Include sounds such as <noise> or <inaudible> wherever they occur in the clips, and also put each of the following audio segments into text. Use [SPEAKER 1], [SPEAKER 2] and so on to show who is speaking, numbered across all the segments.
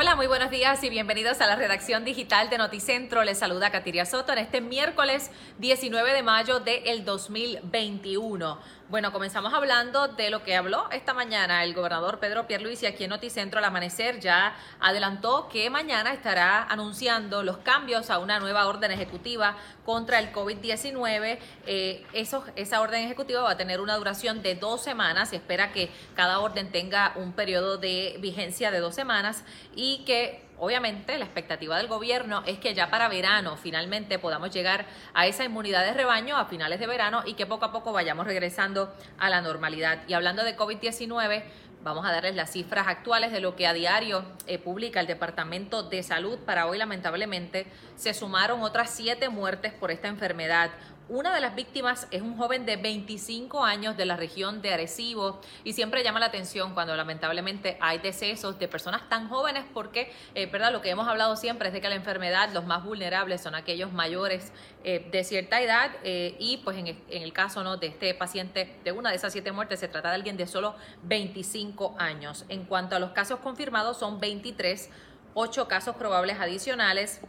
[SPEAKER 1] Hola, muy buenos días y bienvenidos a la redacción digital de Noticentro. Les saluda Katiria Soto en este miércoles 19 de mayo del 2021. Bueno, comenzamos hablando de lo que habló esta mañana el gobernador Pedro Pierluisi aquí en Noticentro al amanecer. Ya adelantó que mañana estará anunciando los cambios a una nueva orden ejecutiva contra el COVID-19. Eh, esa orden ejecutiva va a tener una duración de dos semanas y espera que cada orden tenga un periodo de vigencia de dos semanas y que obviamente la expectativa del gobierno es que ya para verano finalmente podamos llegar a esa inmunidad de rebaño a finales de verano y que poco a poco vayamos regresando a la normalidad. Y hablando de COVID-19, vamos a darles las cifras actuales de lo que a diario eh, publica el Departamento de Salud. Para hoy, lamentablemente, se sumaron otras siete muertes por esta enfermedad. Una de las víctimas es un joven de 25 años de la región de Arecibo y siempre llama la atención cuando lamentablemente hay decesos de personas tan jóvenes porque, eh, ¿verdad? Lo que hemos hablado siempre es de que la enfermedad, los más vulnerables son aquellos mayores eh, de cierta edad eh, y pues en, en, el caso ¿no? de este paciente, de una de esas siete muertes, se trata de alguien de solo 25 años. En cuanto a los casos confirmados, son 23, 8 casos probables adicionales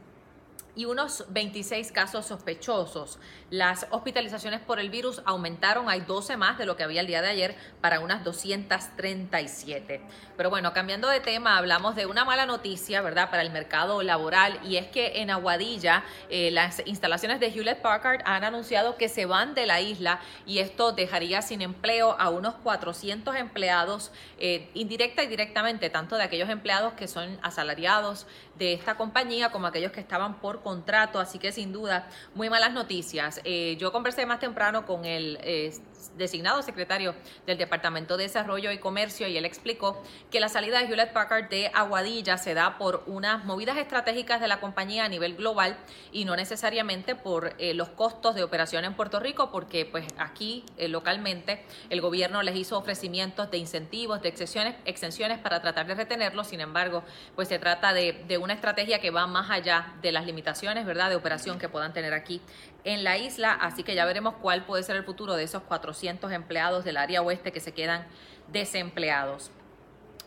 [SPEAKER 1] y unos 26 casos sospechosos. Las hospitalizaciones por el virus aumentaron, hay 12 más de lo que había el día de ayer para unas 237. Pero bueno, cambiando de tema, hablamos de una mala noticia, ¿verdad?, para el mercado laboral y es que en Aguadilla eh, las instalaciones de Hewlett Packard han anunciado que se van de la isla y esto dejaría sin empleo a unos 400 empleados eh, indirecta y directamente, tanto de aquellos empleados que son asalariados de esta compañía como aquellos que estaban por contrato, así que sin duda muy malas noticias. Eh, yo conversé más temprano con el eh, designado secretario del Departamento de Desarrollo y Comercio y él explicó que la salida de Hewlett Packard de Aguadilla se da por unas movidas estratégicas de la compañía a nivel global y no necesariamente por eh, los costos de operación en Puerto Rico, porque pues aquí localmente el gobierno les hizo ofrecimientos de incentivos, de exenciones, exenciones para tratar de retenerlos, sin embargo, pues se trata de, de una estrategia que va más allá de las limitaciones, ¿verdad?, de operación que puedan tener aquí en la isla, así que ya veremos cuál puede ser el futuro de esos 400 empleados del área oeste que se quedan desempleados.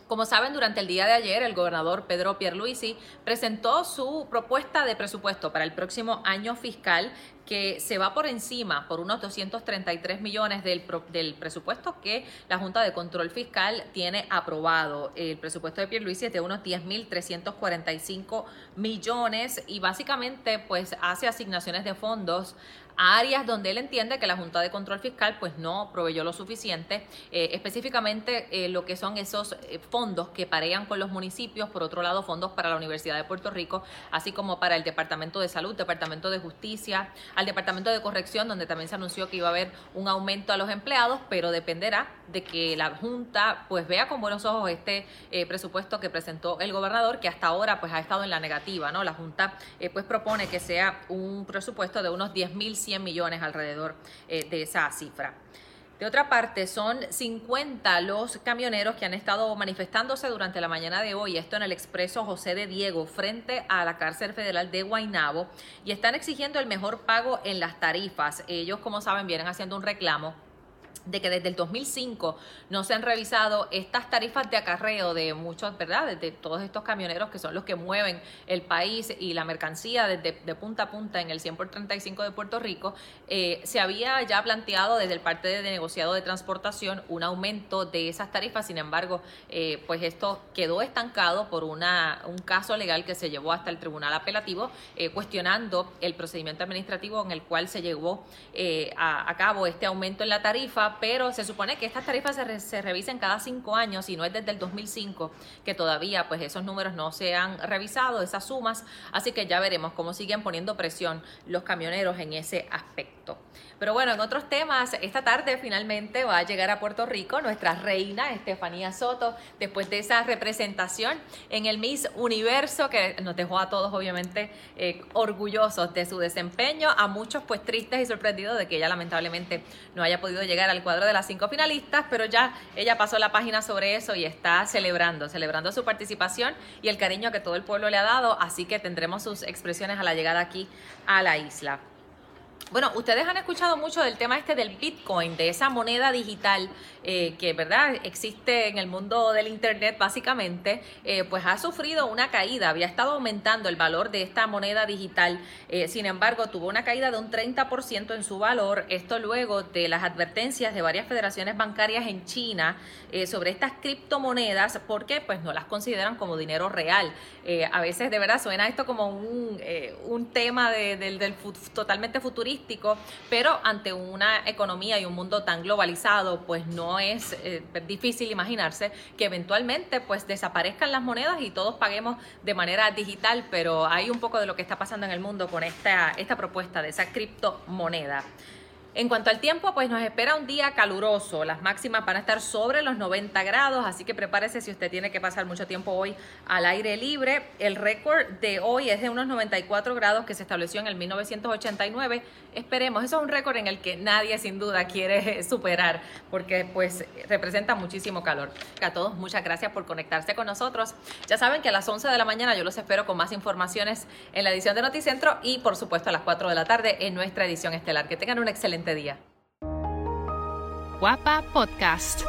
[SPEAKER 1] Como saben, durante el día de ayer, el gobernador Pedro Pierluisi presentó su propuesta de presupuesto para el próximo año fiscal que se va por encima por unos 233 millones del, del presupuesto que la Junta de Control Fiscal tiene aprobado. El presupuesto de Pierluisi es de unos 10.345 millones y básicamente pues hace asignaciones de fondos áreas donde él entiende que la Junta de Control Fiscal pues no proveyó lo suficiente, eh, específicamente eh, lo que son esos eh, fondos que parean con los municipios, por otro lado fondos para la Universidad de Puerto Rico, así como para el Departamento de Salud, Departamento de Justicia, al Departamento de Corrección, donde también se anunció que iba a haber un aumento a los empleados, pero dependerá de que la Junta pues vea con buenos ojos este presupuesto que presentó el gobernador, que hasta ahora pues ha estado en la negativa, ¿no? La Junta pues propone que sea un presupuesto de unos 10 mil 100 millones alrededor eh, de esa cifra. De otra parte, son 50 los camioneros que han estado manifestándose durante la mañana de hoy, esto en el expreso José de Diego, frente a la cárcel federal de Guaynabo, y están exigiendo el mejor pago en las tarifas. Ellos, como saben, vienen haciendo un reclamo de que desde el 2005 no se han revisado estas tarifas de acarreo de muchos, ¿verdad? De, todos estos camioneros que son los que mueven el país y la mercancía desde de punta a punta en el 100 por 35 de Puerto Rico, eh, se había ya planteado desde el parte de negociado de transportación un aumento de esas tarifas, sin embargo, eh, pues esto quedó estancado por una, un caso legal que se llevó hasta el Tribunal Apelativo, eh, cuestionando el procedimiento administrativo en el cual se llevó a, a cabo este aumento en la tarifa pero se supone que estas tarifas se, revisen cada cinco años y no es desde el 2005 que todavía pues esos números no se han revisado, esas sumas, así que ya veremos cómo siguen poniendo presión los camioneros en ese aspecto. Pero bueno, en otros temas, esta tarde finalmente va a llegar a Puerto Rico nuestra reina Estefanía Soto, después de esa representación en el Miss Universo, que nos dejó a todos obviamente eh, orgullosos de su desempeño, a muchos pues tristes y sorprendidos de que ella lamentablemente no haya podido llegar al cuadro de las cinco finalistas, pero ya ella pasó la página sobre eso y está celebrando, celebrando su participación y el cariño que todo el pueblo le ha dado, así que tendremos sus expresiones a la llegada aquí a la isla. Bueno, ustedes han escuchado mucho del tema este del Bitcoin, de esa moneda digital eh, que, ¿verdad?, existe en el mundo del Internet básicamente, eh, pues ha sufrido una caída, había estado aumentando el valor de esta moneda digital, eh, sin embargo, tuvo una caída de un 30% en su valor, esto luego de las advertencias de varias federaciones bancarias en China sobre estas criptomonedas, porque pues no las consideran como dinero real. a veces de verdad suena esto como un, un tema de, del, del totalmente futurista pero ante una economía y un mundo tan globalizado, pues no es eh, difícil imaginarse que eventualmente pues desaparezcan las monedas y todos paguemos de manera digital, pero hay un poco de lo que está pasando en el mundo con esta, esta propuesta de esa criptomoneda. En cuanto al tiempo, pues nos espera un día caluroso. Las máximas van a estar sobre los 90 grados, así que prepárese si usted tiene que pasar mucho tiempo hoy al aire libre. El récord de hoy es de unos 94 grados que se estableció en el 1989. Esperemos, eso es un récord en el que nadie sin duda quiere <laughs> superar, porque pues representa muchísimo calor. A todos, muchas gracias por conectarse con nosotros. Ya saben que a las 11 de la mañana yo los espero con más informaciones en la edición de Noticentro y por supuesto a las 4 de la tarde en nuestra edición estelar. Que tengan un día.
[SPEAKER 2] Guapa Podcast.